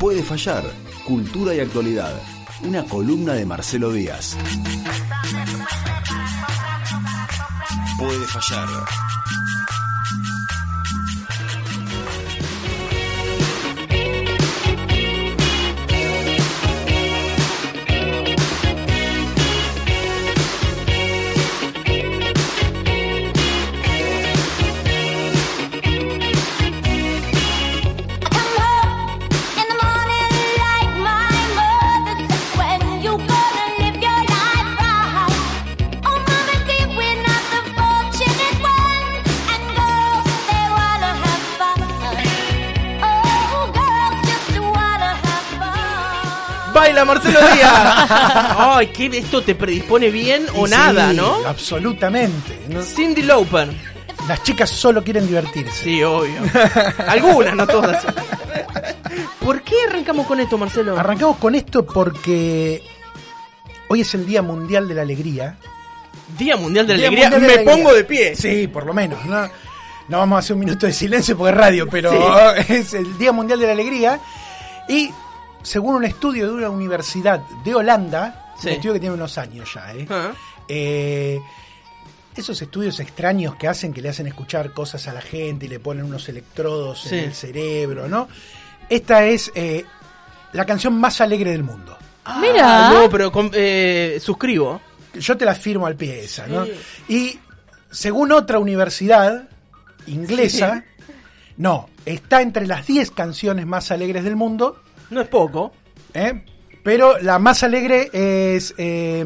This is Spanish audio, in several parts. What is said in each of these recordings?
Puede fallar. Cultura y actualidad. Una columna de Marcelo Díaz. Puede fallar. Marcelo Díaz. Ay, ¿qué, ¿esto te predispone bien o nada, no? Absolutamente. ¿no? Cindy Lauper. Las chicas solo quieren divertirse. Sí, obvio. Algunas, no todas. ¿Por qué arrancamos con esto, Marcelo? Arrancamos con esto porque hoy es el Día Mundial de la Alegría. Día Mundial de la Día Alegría. De Me Alegría. pongo de pie. Sí, por lo menos. No, no vamos a hacer un minuto de silencio porque es radio, pero Sí. es el Día Mundial de la Alegría. Y según un estudio de una universidad de Holanda, Sí. un estudio que tiene unos años ya, ¿eh? Ah, Eh, esos estudios extraños que hacen, que le hacen escuchar cosas a la gente y le ponen unos electrodos Sí. en el cerebro, ¿no? Esta es eh, la canción más alegre del mundo. Mira. No, pero con- eh, suscribo. Yo te la firmo al pie esa, ¿no? Sí. Y según otra universidad inglesa, no, está entre las 10 canciones más alegres del mundo, No es poco. ¿eh? pero la más alegre es eh,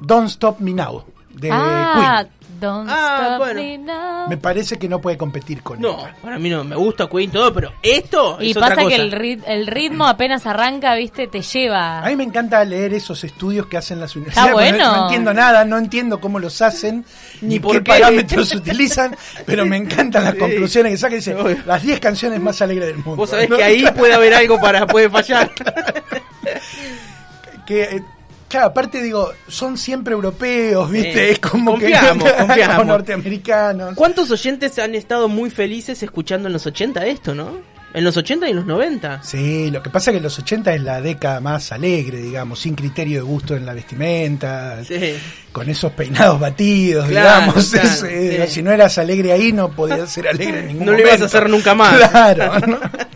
Don't Stop Me Now, de ah, Queen. Don't Ah, stop bueno. me now. Me parece que no puede competir con No, ella. para mí no. Me gusta Queen todo, pero esto Y es otra pasa cosa. que el, rit- el ritmo apenas arranca, viste, te lleva. A mí me encanta leer esos estudios que hacen las universidades. bueno. No, no entiendo nada, no entiendo cómo los hacen, Ni ni, por qué, qué. parámetros utilizan, pero me encantan las Sí. conclusiones que sacan. Dice, Obvio. las 10 canciones más alegres del mundo. Vos sabés ¿no? que ahí puede haber algo para puede fallar. que, eh, claro, aparte digo, son siempre europeos, ¿viste? Sí. Es como Confiamos, que confiamos. o norteamericanos. ¿Cuántos oyentes han estado muy felices escuchando en los 80 esto, no? En los 80 y en los 90. Sí, lo que pasa es que los 80 es la década más alegre, digamos, sin criterio de gusto en la vestimenta, Sí. con esos peinados batidos, Claro, digamos. claro, es, eh, sí. Si no eras alegre ahí, no podías ser alegre en ningún No lo momento. ibas a hacer nunca más. Claro. ¿no?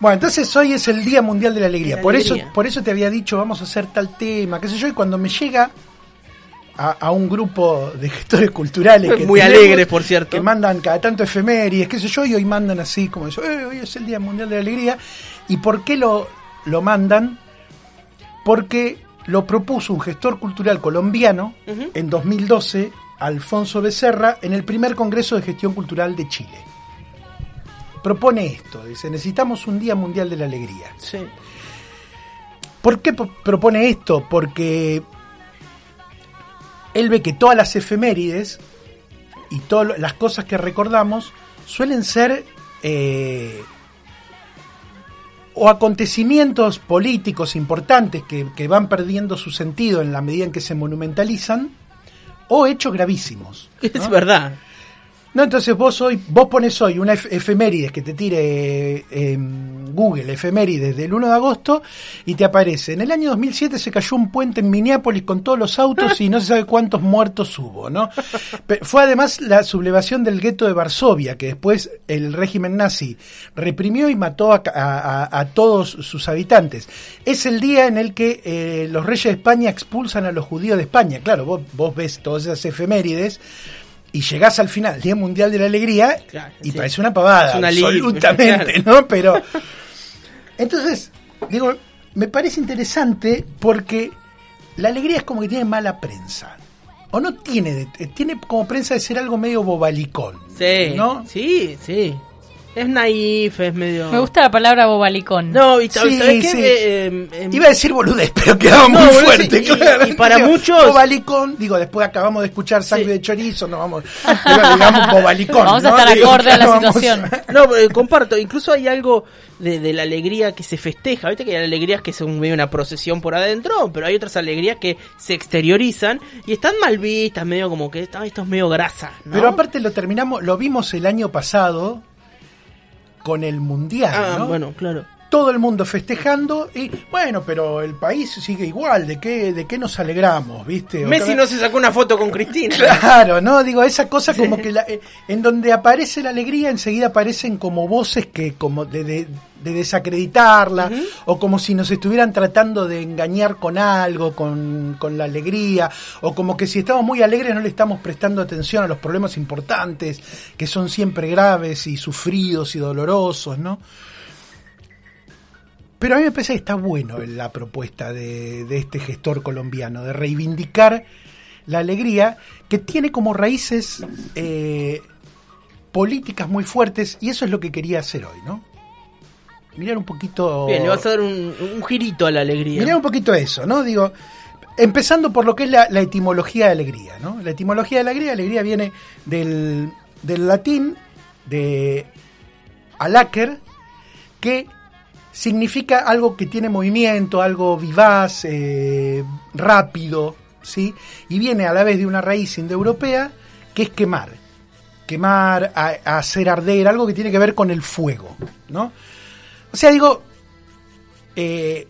Bueno, entonces hoy es el Día Mundial de la Alegría. La por, alegría. Eso, por eso te había dicho, vamos a hacer tal tema, qué sé yo, y cuando me llega a, a un grupo de gestores culturales que Muy tenemos, alegres, por cierto. que mandan cada tanto efemérides, qué sé yo, y hoy mandan así como eso, "Eh, hoy es el Día Mundial de la Alegría. ¿Y por qué lo, lo mandan? Porque lo propuso un gestor cultural colombiano Ujú. en 2012, Alfonso Becerra, en el primer Congreso de Gestión Cultural de Chile. Propone esto, dice, necesitamos un Día Mundial de la Alegría. Sí. ¿Por qué po- propone esto? Porque él ve que todas las efemérides y todas las cosas que recordamos suelen ser eh, o acontecimientos políticos importantes que, que van perdiendo su sentido en la medida en que se monumentalizan o hechos gravísimos. Es verdad. No, entonces vos hoy, vos pones hoy una ef- efemérides que te tire eh, Google, efemérides del 1 de agosto, y te aparece. En el año 2007 se cayó un puente en Minneapolis con todos los autos y no se sabe cuántos muertos hubo, ¿no? Fue además la sublevación del gueto de Varsovia, que después el régimen nazi reprimió y mató a- a todos sus habitantes. Es el día en el que eh, los reyes de España expulsan a los judíos de España. Claro, vos, vos ves todas esas efemérides y llegás al final, Día Mundial de la Alegría, Claro, y sí. parece una pavada, Es una lib- absolutamente, ¿no? Pero, entonces, digo, me parece interesante porque la alegría es como que tiene mala prensa. O no tiene, eh, tiene como prensa de ser algo medio bobalicón, Sí. ¿no? Sí, sí. Es naif, es medio. Me gusta la palabra bobalicón. No, y sabes, Sí, ¿sabes sí. Eh, eh, eh, Iba a decir boludez, pero quedaba No, muy fuerte, sí, claro. y para Digo, muchos- Bobalicón, digo, después acabamos de escuchar sangre Sí. de chorizo, no vamos, pero digamos bobalicón. Vamos a ¿no? estar Digo, acorde a la vamos situación. No, eh, comparto. Incluso hay algo de, de la alegría que se festeja. Viste que hay alegrías que son medio una procesión por adentro, pero hay otras alegrías que se exteriorizan y están mal vistas, medio como que "Ah, esto es medio grasa. ¿no? Pero aparte lo terminamos, lo vimos el año pasado con el mundial, Ah, ¿no? bueno, claro. Todo el mundo festejando y bueno, pero el país sigue igual, ¿de qué, de qué nos alegramos, viste? Otra Messi vez- no se sacó una foto con Cristina. Claro, ¿no? Digo, esa cosa como que la- eh, en donde aparece la alegría enseguida aparecen como voces que como de, de- de desacreditarla o como si nos estuvieran tratando de engañar con algo, con, con la alegría o como que si estamos muy alegres no le estamos prestando atención a los problemas importantes que son siempre graves y sufridos y dolorosos, ¿no? Pero a mí me parece que está bueno la propuesta de, de este gestor colombiano, de reivindicar la alegría que tiene como raíces eh, políticas muy fuertes y eso es lo que quería hacer hoy, ¿no? Mirar un poquito... Bien, le vas a dar un, un girito a la alegría. Mirar un poquito eso, ¿no? Digo, empezando por lo que es la, la etimología de alegría, ¿no? La etimología de alegría, alegría viene del, del latín de alaker, que significa algo que tiene movimiento, algo vivaz, eh, rápido, ¿sí? Y viene a la vez de una raíz indoeuropea que es quemar. Quemar, hacer arder, algo que tiene que ver con el fuego, ¿no? O sea, digo, eh,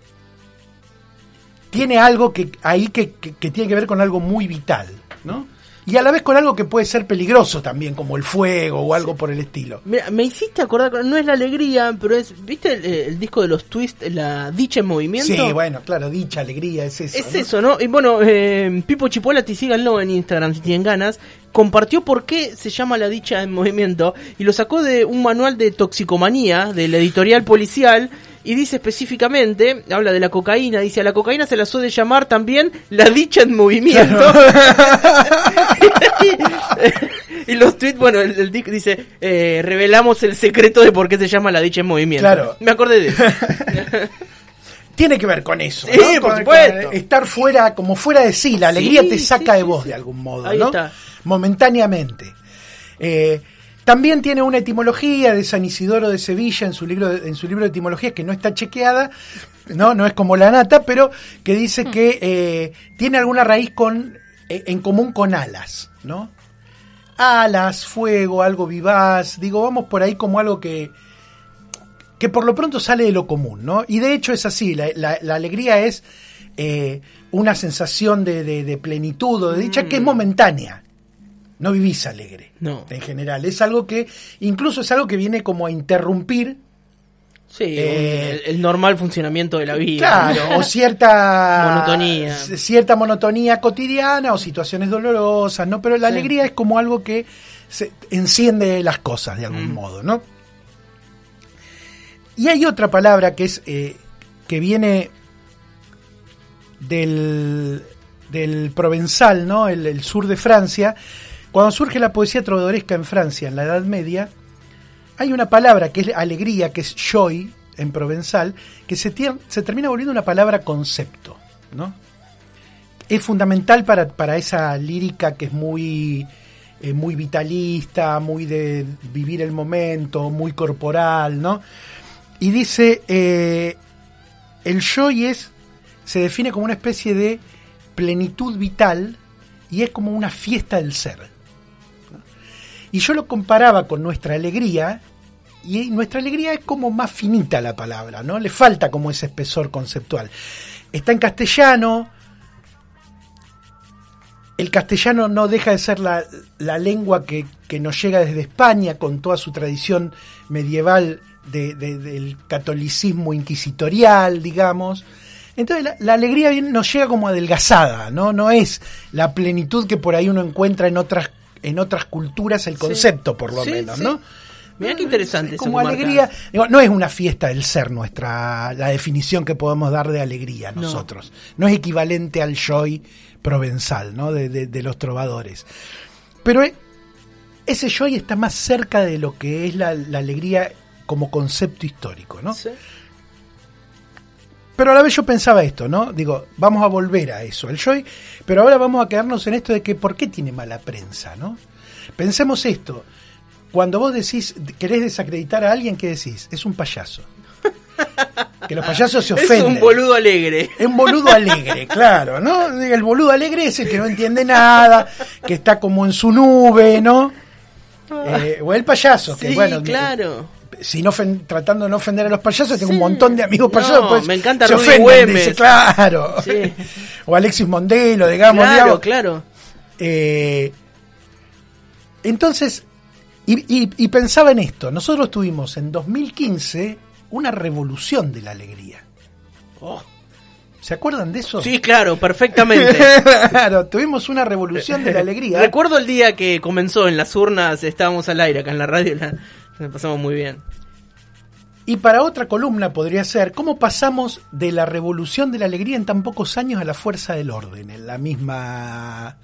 tiene algo que ahí que- que tiene que ver con algo muy vital, ¿no? Y a la vez con algo que puede ser peligroso también, como el fuego o algo por el estilo. Mira, me hiciste acordar, no es la alegría, pero es, ¿viste el, el disco de los Twist, la dicha en movimiento? Sí, bueno, claro, dicha, alegría, es eso. Es ¿no? eso, ¿no? Y bueno, eh, Pipo Chipolati, síganlo en Instagram si tienen ganas, compartió por qué se llama la dicha en movimiento y lo sacó de un manual de toxicomanía de la editorial policial y dice específicamente, habla de la cocaína, dice a la cocaína se la suele llamar también la dicha en movimiento. y, los tweets, bueno, el, el disco dice, eh, revelamos el secreto de por qué se llama la dicha en movimiento. Claro. Me acordé de eso. Tiene que ver con eso. Sí, ¿no? por Con- supuesto. con estar fuera, como fuera de sí, la alegría Sí, te saca sí, de vos de algún modo, Ahí ¿no? está. Momentáneamente. Eh, también tiene una etimología de San Isidoro de Sevilla en su libro de, en su libro de etimologías que no está chequeada, no, no es como la nata, pero que dice que eh, tiene alguna raíz con eh, en común con alas, ¿no? Alas, fuego, algo vivaz, digo, vamos por ahí como algo que que por lo pronto sale de lo común, ¿no? Y de hecho es así, la, la- la alegría es eh, una sensación de, de- de plenitud o de dicha que es momentánea. No vivís alegre, No. en general. Es algo que, incluso es algo que viene como a interrumpir, Sí, Eh, el, el normal funcionamiento de la vida. claro, o cierta Monotonía. cierta monotonía cotidiana o situaciones dolorosas, ¿no? Pero la Sí. alegría es como algo que se enciende las cosas de algún Mm. modo, ¿no? Y hay otra palabra que es eh, que viene del, del provenzal, ¿no? El, el sur de Francia. Cuando surge la poesía trovadoresca en Francia en la Edad Media, hay una palabra que es alegría, que es joy en provenzal, que se, se termina volviendo una palabra concepto, ¿no? Es fundamental para, para esa lírica que es muy, eh, muy vitalista, muy de vivir el momento, muy corporal, ¿no? Y dice, eh, el joy es, se define como una especie de plenitud vital y es como una fiesta del ser. Y yo lo comparaba con nuestra alegría, y nuestra alegría es como más finita la palabra, ¿no? Le falta como ese espesor conceptual. Está en castellano, el castellano no deja de ser la, la lengua que, que nos llega desde España con toda su tradición medieval de- de- del catolicismo inquisitorial, digamos. Entonces la, la alegría nos llega como adelgazada, ¿no? No es la plenitud que por ahí uno encuentra en otras, en otras culturas, el concepto por lo Sí, menos, sí. ¿no? Mirá qué interesante Es Como alegría, digo, no es una fiesta del ser nuestra, la definición que podemos dar de alegría No. nosotros. No, es equivalente al joy provenzal, ¿no? De, de- de los trovadores. Pero e- ese joy está más cerca de lo que es la, la alegría como concepto histórico, ¿no? Pero a la vez yo pensaba esto, ¿no? Digo, vamos a volver a eso, el joy, pero ahora vamos a quedarnos en esto de que ¿por qué tiene mala prensa, ¿no? Pensemos esto, cuando vos decís, querés desacreditar a alguien, ¿qué decís? Es un payaso. Que los payasos se Es ofenden. un boludo alegre. Es un boludo alegre, claro, ¿no? El boludo alegre es el que no entiende nada, que está como en su nube, ¿no? Eh, o el payaso, que Sí, bueno, claro. Si no ofen- tratando de no ofender a los payasos, tengo Sí. un montón de amigos No, payasos. pues, me encanta se ofenden, Güemes. dice, claro. Sí. o Alexis Mondelo, digamos. claro, digamos. claro. Eh, entonces, y, y- y pensaba en esto, nosotros tuvimos en 2015 una revolución de la alegría. Oh. ¿Se acuerdan de eso? Sí, claro, perfectamente. claro, tuvimos una revolución de la alegría. Recuerdo el día que comenzó en las urnas, estábamos al aire acá en la radio, la, la pasamos muy bien. Y para otra columna podría ser cómo pasamos de la revolución de la alegría en tan pocos años a la fuerza del orden, en la misma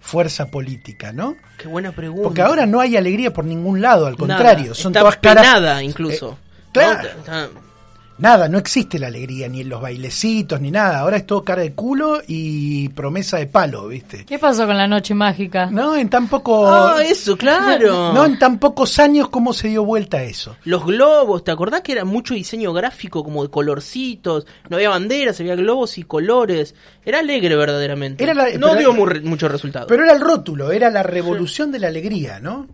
fuerza política, ¿no? Qué buena pregunta. Porque ahora no hay alegría por ningún lado, al contrario, Nada, son está todas caras penada incluso. Eh, claro. ¿No? Nada, no existe la alegría, ni en los bailecitos, ni nada. Ahora es todo cara de culo y promesa de palo, ¿viste? ¿Qué pasó con la noche mágica? No, en tan poco. Ah, eso, claro. No, en tan pocos años, ¿cómo se dio vuelta eso? Los globos, ¿te acordás que era mucho diseño gráfico, como de colorcitos? No había banderas, había globos y colores. Era alegre verdaderamente. Era la- no pero- dio re- mucho resultado. Pero era el rótulo, era la revolución de la alegría, ¿no?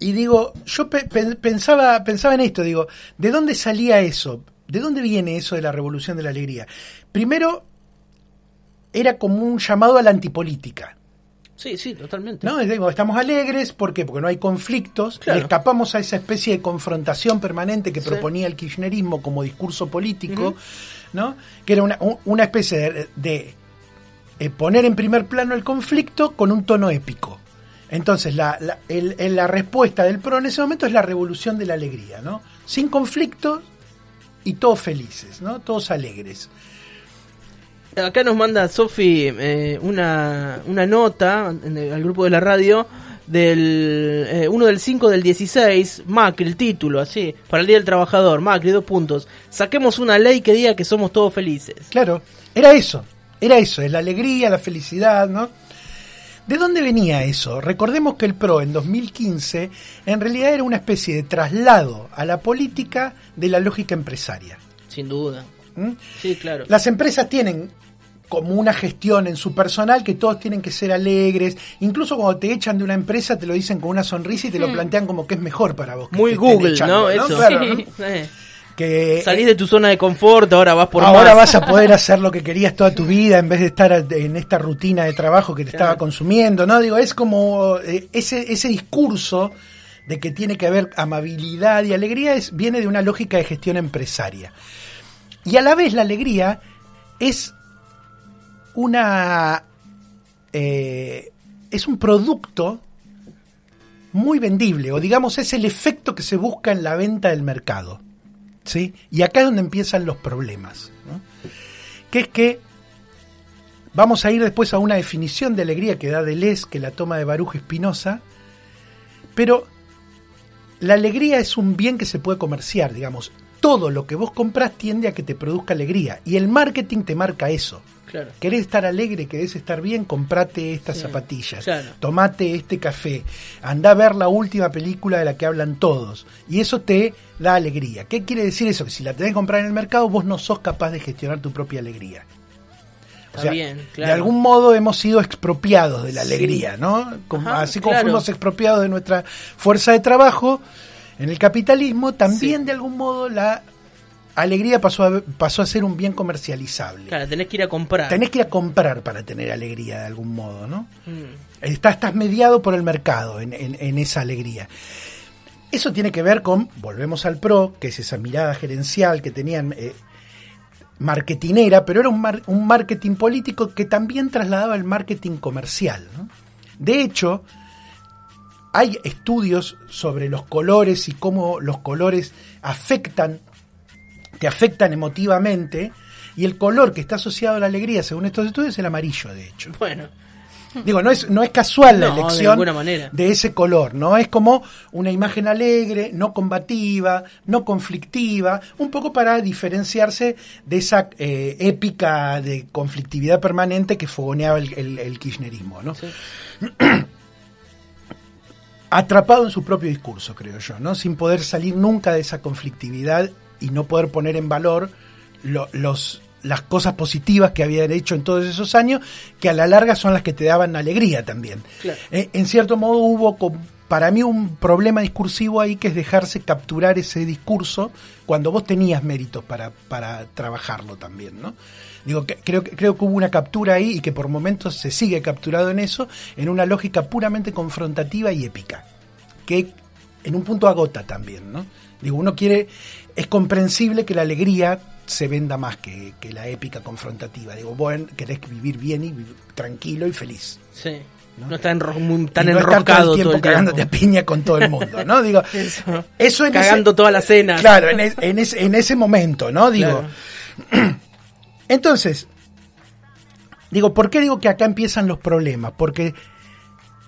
Y digo, yo pe- pe- pensaba, pensaba en esto, digo, ¿de dónde salía eso? ¿De dónde viene eso de la revolución de la alegría? Primero, era como un llamado a la antipolítica. Sí, sí, totalmente. ¿No? Digo, estamos alegres, ¿por qué? Porque no hay conflictos, Claro. le escapamos a esa especie de confrontación permanente que Sí. proponía el kirchnerismo como discurso político, ¿no? Que era una, un- una especie de, de, eh, poner en primer plano el conflicto con un tono épico. Entonces, la, la, el- el- la respuesta del PRO en ese momento es la revolución de la alegría, ¿no? Sin conflictos y todos felices, ¿no? Todos alegres. Acá nos manda Sofi eh, una, una nota el- al grupo de la radio del eh, 1 del 5 del 16, Macri, el título, así, para el Día del Trabajador, Macri, dos puntos. Saquemos una ley que diga que somos todos felices. Claro, era eso, era eso, es la alegría, la felicidad, ¿no? ¿De dónde venía eso? Recordemos que el PRO en 2015 en realidad era una especie de traslado a la política de la lógica empresaria. Sin duda. ¿m? Sí, claro. Las empresas tienen como una gestión en su personal que todos tienen que ser alegres. Incluso cuando te echan de una empresa te lo dicen con una sonrisa y te lo plantean como que es mejor para vos. que Muy Google, echando, ¿no? Eso. Claro, Sí. ¿no? Eh, Que, salís de tu zona de confort, ahora vas por Ahora más. vas a poder hacer lo que querías toda tu vida en vez de estar en esta rutina de trabajo que te estaba consumiendo, ¿no? Digo, es como eh, ese, ese discurso de que tiene que haber amabilidad y alegría es, viene de una lógica de gestión empresaria. Y a la vez la alegría es una eh, es un producto muy vendible, o digamos es el efecto que se busca en la venta del mercado. ¿Sí? Y acá es donde empiezan los problemas. ¿no? Que es que vamos a ir después a una definición de alegría que da Deleuze, que la toma de Baruch Espinosa, pero la alegría es un bien que se puede comerciar, digamos. Todo lo que vos compras tiende a que te produzca alegría. Y el marketing te marca eso. Claro. ¿Querés estar alegre? ¿Querés estar bien? Comprate estas Sí, zapatillas. claro. Tomate este café. Anda a ver la última película de la que hablan todos. Y eso te da alegría. ¿Qué quiere decir eso? Que si la tenés que comprar en el mercado, vos no sos capaz de gestionar tu propia alegría. Está bien, claro. De algún modo hemos sido expropiados de la Sí. alegría, ¿no? Como- Ajá, así como claro. fuimos expropiados de nuestra fuerza de trabajo en el capitalismo, también Sí. de algún modo la alegría pasó a, pasó a ser un bien comercializable. Claro, tenés que ir a comprar. Tenés que ir a comprar para tener alegría de algún modo, ¿no? Mm. Estás, estás mediado por el mercado en, en- en esa alegría. Eso tiene que ver con, volvemos al PRO, que es esa mirada gerencial que tenían eh, marketinera, pero era un, mar- un marketing político que también trasladaba el marketing comercial. ¿no? De hecho, hay estudios sobre los colores y cómo los colores afectan, te afectan emotivamente, y el color que está asociado a la alegría, según estos estudios, es el amarillo, de hecho. Bueno, Digo, no es, no es casual la No, elección manera. de ese color, ¿no? Es como una imagen alegre, no combativa, no conflictiva, un poco para diferenciarse de esa eh, épica de conflictividad permanente que fogoneaba el, el- el kirchnerismo, ¿no? sí. Atrapado en su propio discurso, creo yo, ¿no? Sin poder salir nunca de esa conflictividad y no poder poner en valor lo- los las cosas positivas que habían hecho en todos esos años, que a la larga son las que te daban alegría también. Claro. Eh, en cierto modo hubo para mí un problema discursivo ahí que es dejarse capturar ese discurso cuando vos tenías méritos para, para trabajarlo también, ¿no? Digo, que, creo, que- creo que hubo una captura ahí y que por momentos se sigue capturado en eso, en una lógica puramente confrontativa y épica, que en un punto agota también, ¿no? Digo, uno quiere, es comprensible que la alegría se venda más que, que la épica confrontativa. Digo, vos querés vivir bien y vivir tranquilo y feliz. Sí. ¿no? No, está enro- muy- tan no estar enroscado todo el tiempo cagándote a piña con todo el mundo, ¿no? Digo, Eso. eso en Cagando ese, toda la cena. Claro, en, es- en ese, en ese momento, ¿no? Digo, entonces, digo, ¿por qué digo que acá empiezan los problemas? Porque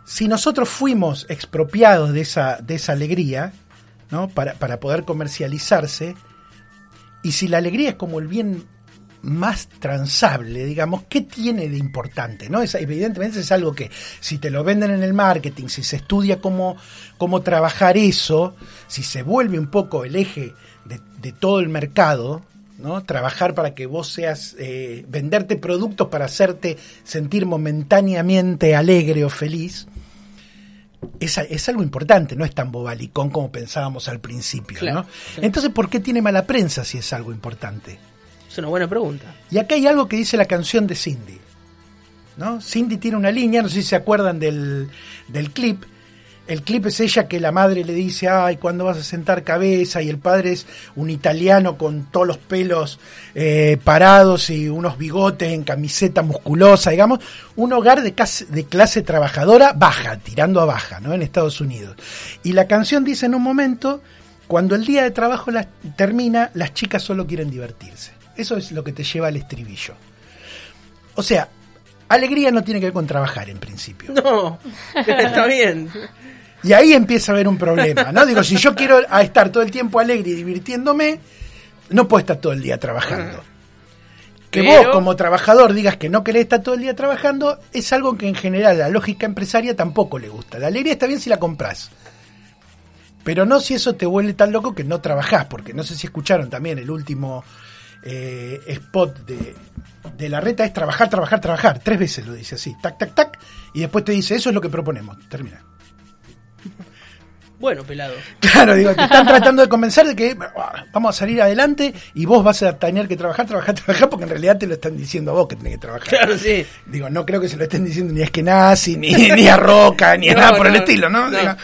si nosotros fuimos expropiados de esa, de esa alegría, Para, poder comercializarse, y si la alegría es como el bien más transable, digamos, ¿qué tiene de importante? ¿no? Es, evidentemente es algo que si te lo venden en el marketing, si se estudia cómo, cómo trabajar eso, si se vuelve un poco el eje de, de todo el mercado, ¿no? Trabajar para que vos seas, eh, venderte productos para hacerte sentir momentáneamente alegre o feliz, es, es algo importante, no es tan bobalicón como pensábamos al principio, Claro, ¿no? sí. Entonces, ¿por qué tiene mala prensa si es algo importante? Es una buena pregunta. Y acá hay algo que dice la canción de Cindy. ¿no? Cindy tiene una línea, no sé si se acuerdan del, del clip. El clip es ella que la madre le dice, ay, ¿cuándo vas a sentar cabeza? Y el padre es un italiano con todos los pelos eh, parados y unos bigotes en camiseta musculosa, digamos. Un hogar de, cas- de clase trabajadora baja, tirando a baja, ¿no? En Estados Unidos. Y la canción dice en un momento, cuando el día de trabajo la- termina, las chicas solo quieren divertirse. Eso es lo que te lleva al estribillo. O sea, alegría no tiene que ver con trabajar en principio. No, está bien. Y ahí empieza a haber un problema, ¿no? Digo, si yo quiero a estar todo el tiempo alegre y divirtiéndome, no puedo estar todo el día trabajando. Que Pero- vos como trabajador digas que no querés estar todo el día trabajando es algo que en general la lógica empresaria tampoco le gusta. La alegría está bien si la compras. Pero no si eso te vuelve tan loco que no trabajás, porque no sé si escucharon también el último eh, spot de, de la reta es trabajar, trabajar, trabajar. Tres veces lo dice así, tac, tac, tac, y después te dice, eso es lo que proponemos. Termina. Bueno, pelado. Claro, digo, te están tratando de convencer de que vamos a salir adelante y vos vas a tener que trabajar, trabajar, trabajar, porque en realidad te lo están diciendo a vos que tenés que trabajar. Claro, sí. Digo, no creo que se lo estén diciendo ni a Eskenazi, ni, ni a Roca, ni a No, nada por el estilo, ¿no? no. Digo,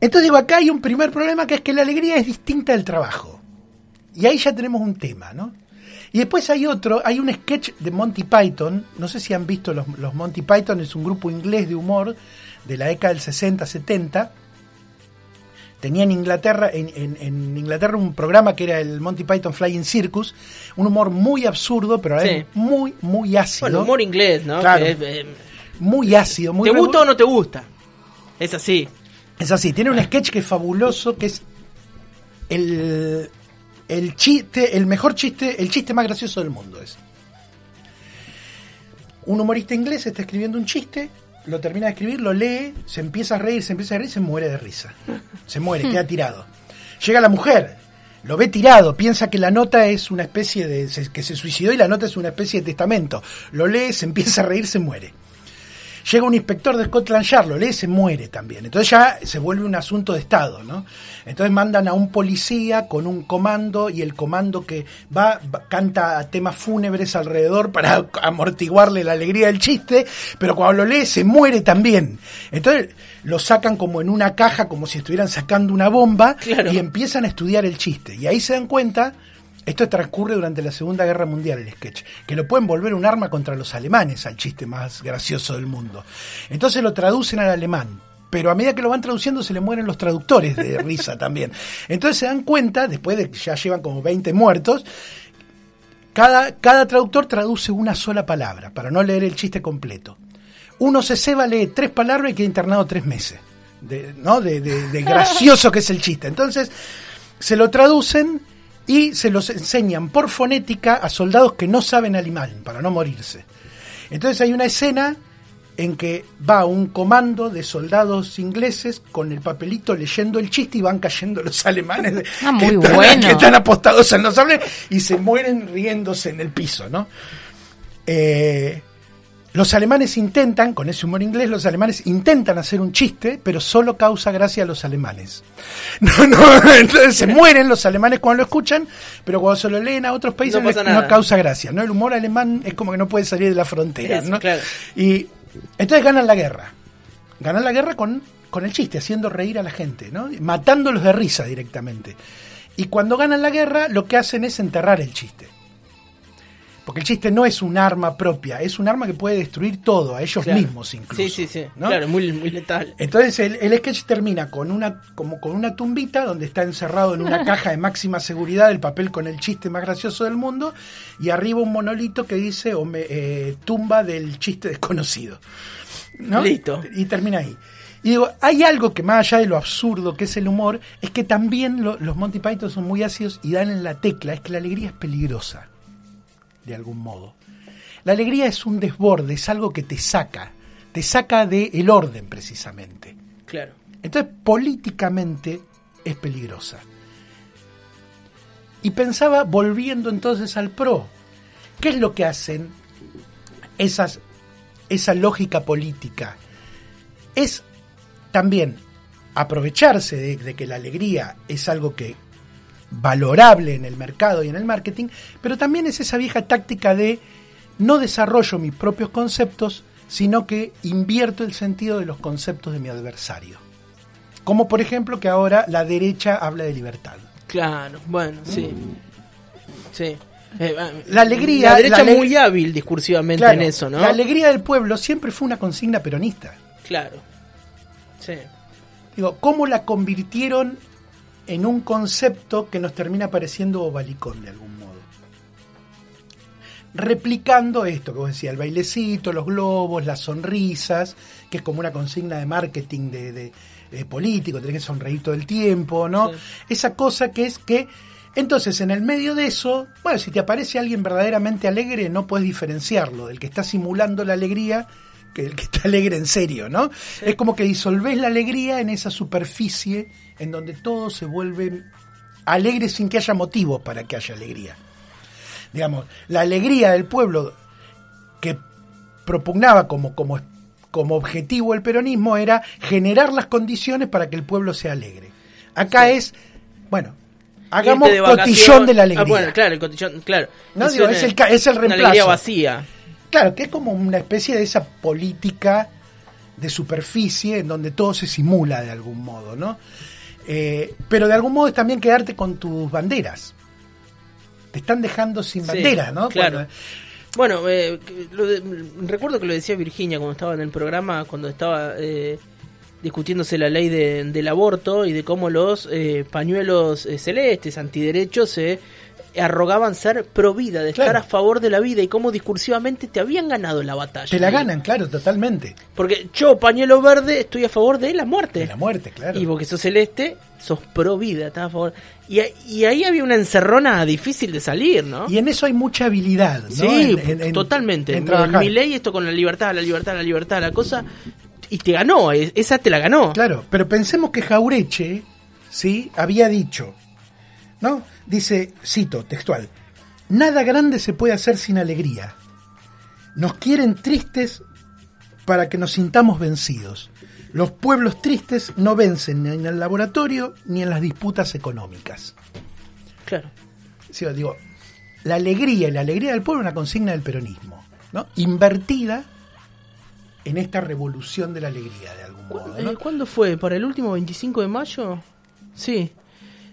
entonces digo, acá hay un primer problema que es que la alegría es distinta del trabajo. Y ahí ya tenemos un tema, ¿no? Y después hay otro, hay un sketch de Monty Python, no sé si han visto los, los Monty Python, es un grupo inglés de humor de la década del 60-70. Tenía en Inglaterra, en, en- en Inglaterra un programa que era el Monty Python Flying Circus, un humor muy absurdo, pero a Sí. muy, muy ácido. Bueno, humor inglés, ¿no? Claro. Es, eh, Muy ácido, muy ¿Te gusta o no te gusta? Es así. Es así, tiene un sketch que es fabuloso, que es el, el chiste, el mejor chiste, el chiste más gracioso del mundo es. Un humorista inglés está escribiendo un chiste, lo termina de escribir, lo lee, se empieza a reír, se empieza a reír, se muere de risa. Se muere, queda tirado. Llega la mujer, lo ve tirado, piensa que la nota es una especie de. que se suicidó y la nota es una especie de testamento. Lo lee, se empieza a reír, se muere. Llega un inspector de Scotland Yard, lo lee, se muere también. Entonces ya se vuelve un asunto de Estado, ¿no? Entonces mandan a un policía con un comando y el comando que va, canta temas fúnebres alrededor para amortiguarle la alegría del chiste, pero cuando lo lee se muere también. Entonces lo sacan como en una caja, como si estuvieran sacando una bomba Claro. y empiezan a estudiar el chiste. Y ahí se dan cuenta esto transcurre durante la Segunda Guerra Mundial, el sketch, que lo pueden volver un arma contra los alemanes, al chiste más gracioso del mundo. Entonces lo traducen al alemán, pero a medida que lo van traduciendo se le mueren los traductores de risa también. Entonces se dan cuenta, después de que ya llevan como 20 muertos, cada, cada traductor traduce una sola palabra, para no leer el chiste completo. Uno se ceba, lee tres palabras y queda internado tres meses. De, ¿no? de, de- de gracioso que es el chiste. Entonces, se lo traducen y se los enseñan por fonética a soldados que no saben alemán para no morirse. Entonces hay una escena en que va un comando de soldados ingleses con el papelito leyendo el chiste y van cayendo los alemanes de- Ah, que, muy están, bueno. que están apostados en los sables y se mueren riéndose en el piso, ¿no? Eh, los alemanes intentan, con ese humor inglés, los alemanes intentan hacer un chiste, pero solo causa gracia a los alemanes. No, no, entonces se mueren los alemanes cuando lo escuchan, pero cuando se lo leen a otros países No causa gracia. ¿no? El humor alemán es como que no puede salir de la frontera. Eso, ¿no? claro. Y entonces ganan la guerra. Ganan la guerra con, con el chiste, haciendo reír a la gente, ¿no? matándolos de risa directamente. Y cuando ganan la guerra, lo que hacen es enterrar el chiste. Porque el chiste no es un arma propia, es un arma que puede destruir todo, a ellos Claro. mismos incluso. Sí, sí, sí. ¿no? Claro, muy, muy letal. Entonces el, el sketch termina con una, como con una tumbita donde está encerrado en una caja de máxima seguridad el papel con el chiste más gracioso del mundo y arriba un monolito que dice o me- eh, tumba del chiste desconocido. ¿no? Listo. Y termina ahí. Y digo, hay algo que más allá de lo absurdo que es el humor, es que también lo- los Monty Python son muy ácidos y dan en la tecla, es que la alegría es peligrosa, de algún modo. La alegría es un desborde, es algo que te saca, te saca del orden precisamente. Claro. Entonces, políticamente es peligrosa. Y pensaba, volviendo entonces al PRO, ¿qué es lo que hacen esas, esa lógica política? Es también aprovecharse de, de que la alegría es algo que valorable en el mercado y en el marketing, pero también es esa vieja táctica de no desarrollo mis propios conceptos, sino que invierto el sentido de los conceptos de mi adversario. Como por ejemplo que ahora la derecha habla de libertad. Claro, bueno, sí. Sí. Eh, ah, La alegría- La derecha la muy hábil discursivamente Claro, en eso, ¿no? La alegría del pueblo siempre fue una consigna peronista. Claro. Sí. Digo, ¿cómo la convirtieron en un concepto que nos termina pareciendo ovalicón de algún modo? Replicando esto que vos decías, el bailecito, los globos, las sonrisas, que es como una consigna de marketing de, de- de político, tenés que sonreír todo el tiempo, ¿no? Sí. Esa cosa que es que, entonces en el medio de eso, bueno, si te aparece alguien verdaderamente alegre, no puedes diferenciarlo del que está simulando la alegría que el que está alegre en serio, ¿no? Es como que disolvés la alegría en esa superficie en donde todo se vuelve alegre sin que haya motivos para que haya alegría. Digamos, la alegría del pueblo que propugnaba como, como, como objetivo el peronismo era generar las condiciones para que el pueblo sea alegre. Acá es, bueno, hagamos de cotillón de la alegría. Ah, bueno, claro, el cotillón, claro. No, digo, es el es el Una reemplazo. alegría vacía. Claro, que es como una especie de esa política de superficie en donde todo se simula de algún modo, ¿no? Eh, pero de algún modo es también quedarte con tus banderas. Te están dejando sin Sí, bandera, ¿no? claro. Cuando- Bueno, eh, lo de- recuerdo que lo decía Virginia cuando estaba en el programa, cuando estaba eh, discutiéndose la ley de- del aborto y de cómo los eh, pañuelos eh, celestes, antiderechos, se arrogaban ser pro vida, de estar a favor de la vida y cómo discursivamente te habían ganado la batalla. te la ganan, claro, totalmente. Porque yo, pañuelo verde, estoy a favor de la muerte. De la muerte, claro. Y porque sos celeste, sos pro vida, estás a favor. Y, y ahí había una encerrona difícil de salir, ¿no? Y en eso hay mucha habilidad, ¿no? Sí, En- en- en- totalmente. en mi ley esto con la libertad, la libertad, la libertad, la cosa. Y te ganó, esa te la ganó. Claro, pero pensemos que Jaureche, ¿sí? Había dicho, ¿no? Dice, cito, textual, nada grande se puede hacer sin alegría. Nos quieren tristes para que nos sintamos vencidos. Los pueblos tristes no vencen ni en el laboratorio ni en las disputas económicas. Claro. Sí, digo, la alegría y la alegría del pueblo es una consigna del peronismo, ¿no? Invertida en esta revolución de la alegría, de algún ¿Cu- modo, eh, ¿no? ¿Cuándo fue? ¿Para el último 25 de mayo? Sí.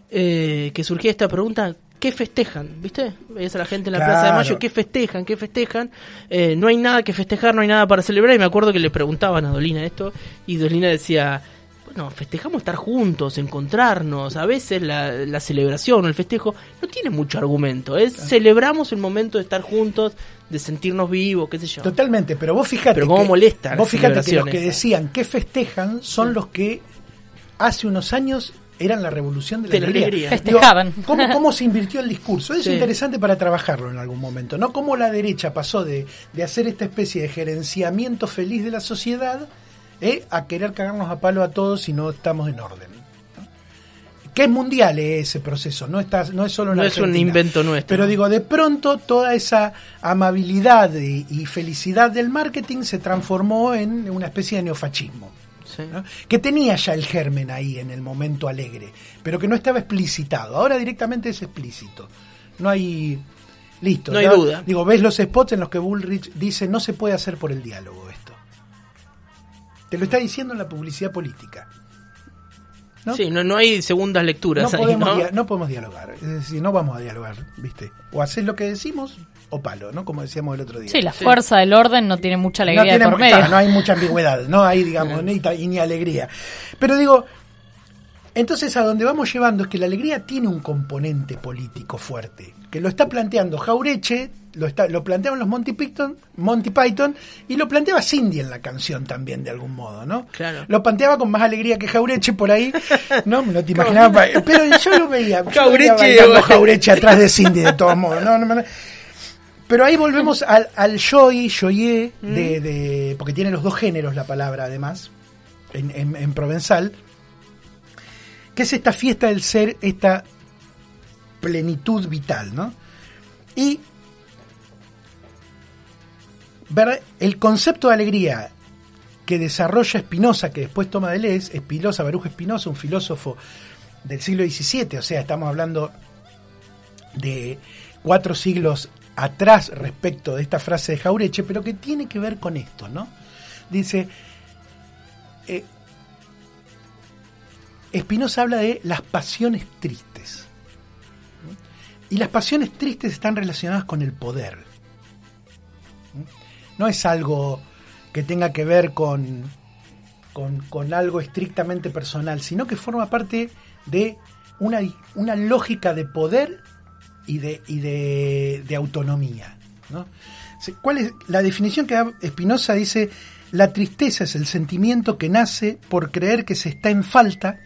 Eh, que surgía esta pregunta, ¿qué festejan? ¿Viste? Veías a la gente en la Plaza de. Mayo, ¿qué festejan? ¿Qué festejan? Eh, no hay nada que festejar, no hay nada para celebrar. Y me acuerdo que le preguntaban a Dolina esto, y Dolina decía, bueno, festejamos estar juntos, encontrarnos. A veces la, la celebración o el festejo no tiene mucho argumento. Es celebramos el momento de estar juntos, de sentirnos vivos, qué sé yo. Totalmente, pero vos fijate. Pero cómo que- molesta las Vos fijate que los que decían que festejan son los que hace unos años eran la revolución de la De la alegría. alegría. Festejaban. Digo, ¿cómo, ¿Cómo se invirtió el discurso? Es Sí. interesante para trabajarlo en algún momento, ¿no? Cómo la derecha pasó de, de hacer esta especie de gerenciamiento feliz de la sociedad eh, a querer cagarnos a palo a todos si no estamos en orden. ¿no? que es mundial ese proceso, no, está, no es solo en No es un invento nuestro. Pero digo, de pronto toda esa amabilidad y, y felicidad del marketing se transformó en una especie de neofascismo. Sí. ¿no? que tenía ya el germen ahí en el momento alegre, pero que no estaba explicitado. Ahora directamente es explícito. No hay... Listo. No hay duda. Digo, ves los spots en los que Bullrich dice no se puede hacer por el diálogo esto. Te lo está diciendo en la publicidad política. ¿No? Sí, no, no hay segundas lecturas no, ahí, podemos ¿no? dia- no podemos dialogar. Es decir, no vamos a dialogar, ¿viste? O haces lo que decimos o palo, ¿no? Como decíamos el otro día. Sí, la Sí. fuerza del orden no tiene mucha alegría no, tiene- de por medio. claro, no hay mucha ambigüedad, no hay, digamos, ni, y ni alegría. Pero digo, entonces a donde vamos llevando es que la alegría tiene un componente político fuerte, que lo está planteando Jaureche, lo, está, lo planteaban los Monty Python, Monty Python y lo planteaba Cindy en la canción también, de algún modo, ¿no? Claro. Lo planteaba con más alegría que Jaureche por ahí, ¿no? No te imaginaba, pero yo lo veía. yo lo veía Jaureche. Jaureche atrás de Cindy, de todos modos, no, no, no. Pero ahí volvemos al, al joy, joyé, de, de- porque tiene los dos géneros la palabra además, en, en- en provenzal, que es esta fiesta del ser, esta plenitud vital, ¿no? Y ver el concepto de alegría que desarrolla Spinoza, que después toma Deleuze, Spinoza, Baruch Spinoza, un filósofo del siglo XVII, o sea, estamos hablando de cuatro siglos atrás respecto de esta frase de Jaureche, pero que tiene que ver con esto, ¿no? Dice, eh, Spinoza habla de las pasiones tristes. Y las pasiones tristes están relacionadas con el poder. No es algo que tenga que ver con, con, algo estrictamente personal, sino que forma parte de una, una lógica de poder y de, y de, autonomía. ¿no? ¿Cuál es la definición que da Spinoza? Dice, la tristeza es el sentimiento que nace por creer que se está en falta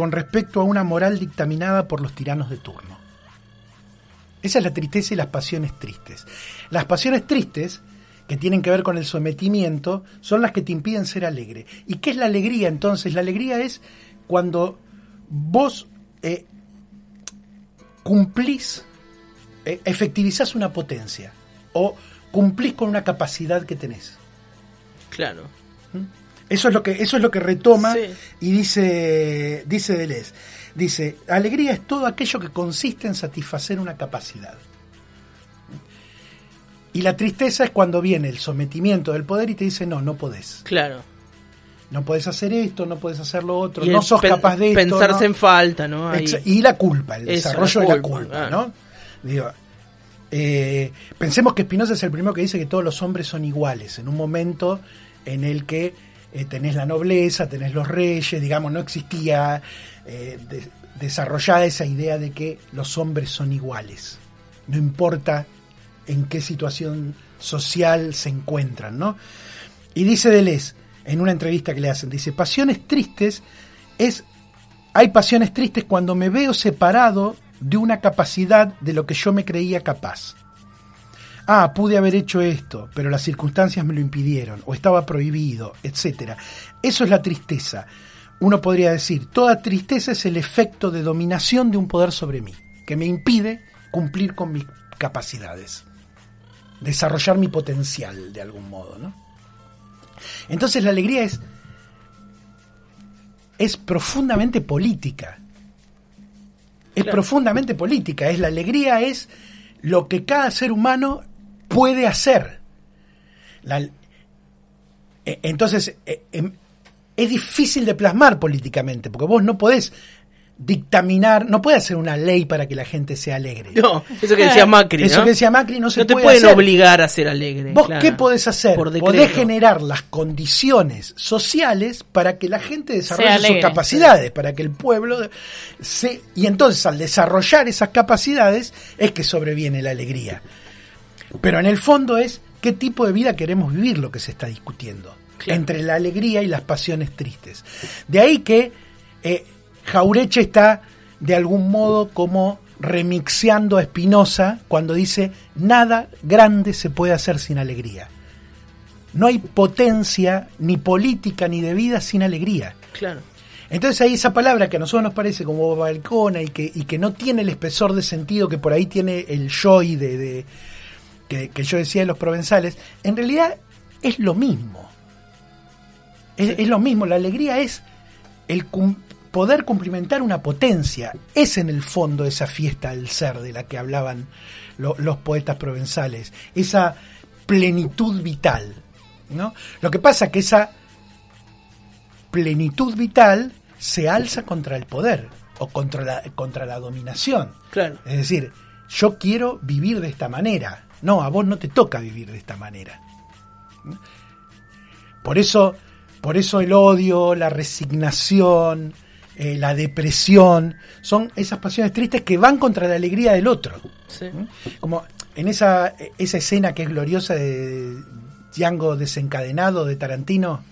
con respecto a una moral dictaminada por los tiranos de turno. Esa es la tristeza y las pasiones tristes. Las pasiones tristes, que tienen que ver con el sometimiento, son las que te impiden ser alegre. ¿Y qué es la alegría entonces? La alegría es cuando vos eh, cumplís, eh, efectivizás una potencia o cumplís con una capacidad que tenés. Claro. Eso es lo que, eso es lo que retoma Sí. y dice, dice Deleuze. Dice, alegría es todo aquello que consiste en satisfacer una capacidad. Y la tristeza es cuando viene el sometimiento del poder y te dice, no, no podés. Claro. No podés hacer esto, no podés hacer lo otro, Y no sos capaz de esto. Pensarse ¿no? en falta, ¿no? Ahí. Y la culpa, el Eso, desarrollo la de la culpa, claro. ¿no? Digo, eh, pensemos que Spinoza es el primero que dice que todos los hombres son iguales, en un momento en el que eh, tenés la nobleza, tenés los reyes, digamos, no existía eh, de- desarrollada esa idea de que los hombres son iguales, no importa en qué situación social se encuentran, ¿no? Y dice Deleuze, en una entrevista que le hacen, dice, pasiones tristes es hay pasiones tristes cuando me veo separado de una capacidad de lo que yo me creía capaz. Ah, pude haber hecho esto, pero las circunstancias me lo impidieron, o estaba prohibido, etc. Eso es la tristeza. Uno podría decir, toda tristeza es el efecto de dominación de un poder sobre mí, que me impide cumplir con mis capacidades, desarrollar mi potencial de algún modo, ¿no? Entonces la alegría es es profundamente política. Es Claro. profundamente política. Es la alegría es lo que cada ser humano puede hacer. La- e- entonces, e- em- es difícil de plasmar políticamente, porque vos no podés dictaminar, no puedes hacer una ley para que la gente sea alegre. No, eso que decía Macri, Eso ¿no? que decía Macri no se No te puede pueden hacer. obligar a ser alegre. ¿Vos claro. qué podés hacer? Por. Podés generar las condiciones sociales para que la gente desarrolle sus capacidades, para que el pueblo se... Y entonces al desarrollar esas capacidades es que sobreviene la alegría. Pero en el fondo es qué tipo de vida queremos vivir lo que se está discutiendo. Claro. Entre la alegría y las pasiones tristes. De ahí que eh, Jaureche está de algún modo como remixeando a Spinoza cuando dice nada grande se puede hacer sin alegría. No hay potencia ni política ni de vida sin alegría. Claro. Entonces ahí esa palabra que a nosotros nos parece como balcona y que, y que no tiene el espesor de sentido que por ahí tiene el joy de, de- que, que yo decía de los provenzales, en realidad es lo mismo. Es, es lo mismo, la alegría es el cum- poder cumplimentar una potencia. Es en el fondo esa fiesta del ser de la que hablaban lo- los poetas provenzales, esa plenitud vital. ¿no? Lo que pasa que esa plenitud vital se alza contra el poder o contra la, contra la dominación. Claro. Es decir, yo quiero vivir de esta manera. No, a vos no te toca vivir de esta manera. Por eso, por eso el odio, la resignación, eh, la depresión, son esas pasiones tristes que van contra la alegría del otro. Sí. Como en esa, esa escena que es gloriosa de Django desencadenado de Tarantino,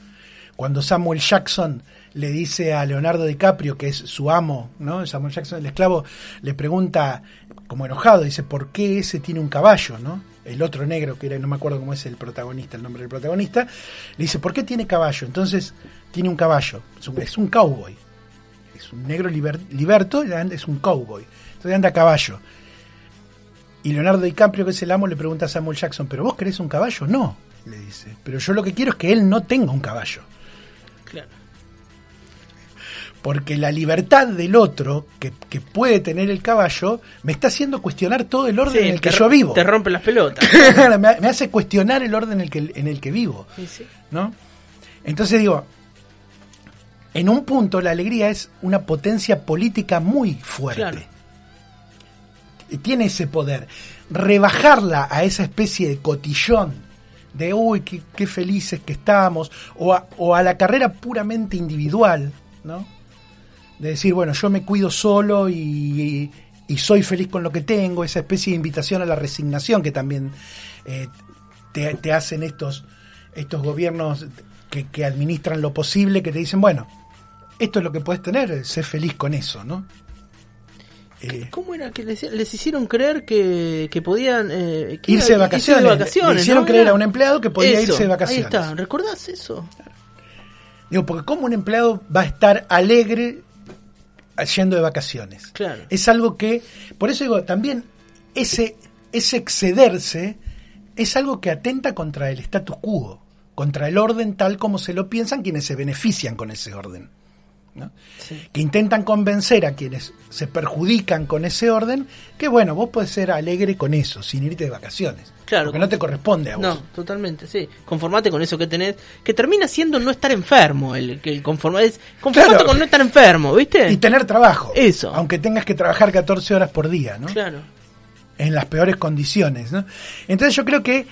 cuando Samuel Jackson le dice a Leonardo DiCaprio, que es su amo, ¿no? Samuel Jackson, el esclavo, le pregunta, como enojado, dice, ¿por qué ese tiene un caballo, no? El otro negro, que era, no me acuerdo cómo es el protagonista, el nombre del protagonista, le dice, ¿por qué tiene caballo? Entonces, tiene un caballo, es un, cowboy. Es un negro liber- liberto, es un cowboy. Entonces anda a caballo. Y Leonardo DiCaprio, que es el amo, le pregunta a Samuel Jackson, ¿pero vos querés un caballo? No, le dice. Pero yo lo que quiero es que él no tenga un caballo. Claro. Porque la libertad del otro, que, que puede tener el caballo, me está haciendo cuestionar todo el orden Sí, en el que yo vivo. Te rompe las pelotas. me, ha- me hace cuestionar el orden en el que, en el que vivo. Sí, sí. ¿no? Entonces digo, en un punto la alegría es una potencia política muy fuerte. Claro. Y Tiene ese poder. Rebajarla a esa especie de cotillón de, uy, qué, qué felices que estamos, o a, o a la carrera puramente individual, ¿no? De decir, bueno, yo me cuido solo y, y soy feliz con lo que tengo, esa especie de invitación a la resignación que también eh, te, te hacen estos, estos gobiernos que, que administran lo posible, que te dicen, bueno, esto es lo que puedes tener, sé feliz con eso, ¿no? Eh, ¿Cómo era que les, les hicieron creer que, que podían eh, que Irse de vacaciones. irse de vacaciones, Le hicieron ¿no? creer a un empleado que podía Eso, irse de vacaciones. Ahí está, ¿recordás eso? Digo, porque ¿cómo un empleado va a estar alegre yendo de vacaciones? Claro. Es algo que, por eso digo, también ese, ese excederse es algo que atenta contra el status quo, contra el orden tal como se lo piensan quienes se benefician con ese orden. ¿No? Sí. Que intentan convencer a quienes se perjudican con ese orden que, bueno, vos podés ser alegre con eso, sin irte de vacaciones. Claro. Porque no te corresponde a vos. No, totalmente, sí. Conformate con eso que tenés, que termina siendo no estar enfermo, el que el conformar es conformate Claro. con no estar enfermo, ¿viste? Y tener trabajo. Eso. Aunque tengas que trabajar 14 horas por día, ¿no? Claro. En las peores condiciones, ¿no? Entonces yo creo que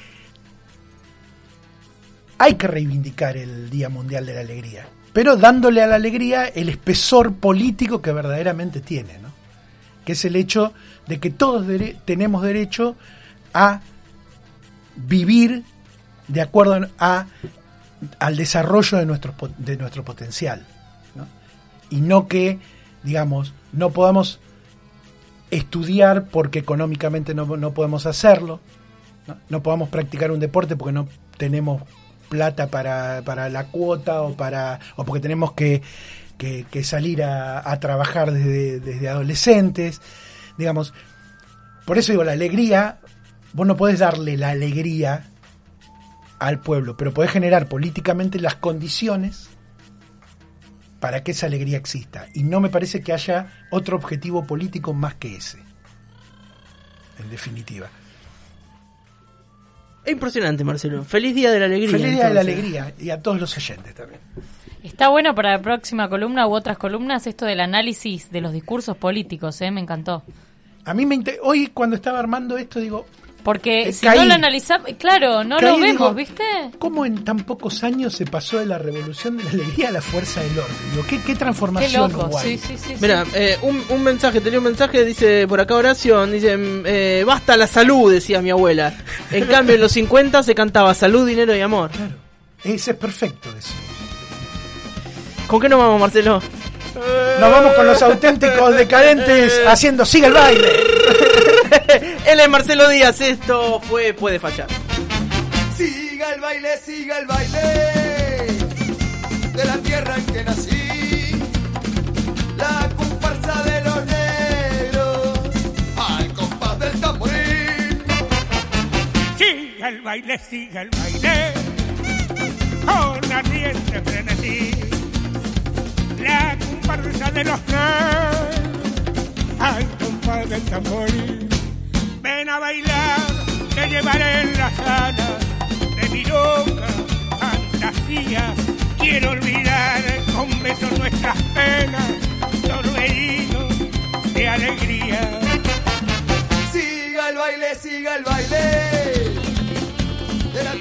hay que reivindicar el Día Mundial de la Alegría, pero dándole a la alegría el espesor político que verdaderamente tiene, ¿no? Que es el hecho de que todos tenemos derecho a vivir de acuerdo a, al desarrollo de nuestro, de nuestro potencial, ¿no? Y no que, digamos, no podamos estudiar porque económicamente no, no podemos hacerlo, no podamos practicar un deporte porque no tenemos plata para, para la cuota o para o porque tenemos que, que- que salir a, trabajar desde, desde adolescentes, digamos. Por eso digo, la alegría, vos no podés darle la alegría al pueblo, pero podés generar políticamente las condiciones para que esa alegría exista. Y no me parece que haya otro objetivo político más que ese. En definitiva. Es impresionante, Marcelo. Feliz Día de la Alegría. Feliz día de la alegría y a todos los oyentes también. Está bueno para la próxima columna u otras columnas esto del análisis de los discursos políticos, ¿eh? Me encantó. A mí me inter- hoy cuando estaba armando esto digo, Porque Eh, si caí. no lo analizamos, claro, no Caí lo vemos, digo, ¿viste? ¿cómo en tan pocos años se pasó de la revolución de la alegría a la fuerza del orden? Digo, ¿qué, qué Qué transformación loco, sí, sí. sí. Mira, eh, un, un mensaje, tenía un mensaje, dice por acá oración, dice, mm, eh, basta la salud, decía mi abuela. En cambio, en los 50 se cantaba salud, dinero y amor. Claro, ese es perfecto eso. ¿Con qué nos vamos, Marcelo? Nos vamos con los auténticos decadentes haciendo sigue el baile. Él es Marcelo Díaz, esto fue Puede Fallar. Siga el baile, siga el baile de la tierra en que nací. la Siga el baile, siga el baile, con ardiente frenesí. La comparsa de los negros, al compás del tamboril. Ven a bailar, te llevaré en la sala de mi loca fantasía. Quiero olvidar con besos nuestras penas, torbellinos de alegría. Siga el baile, siga el baile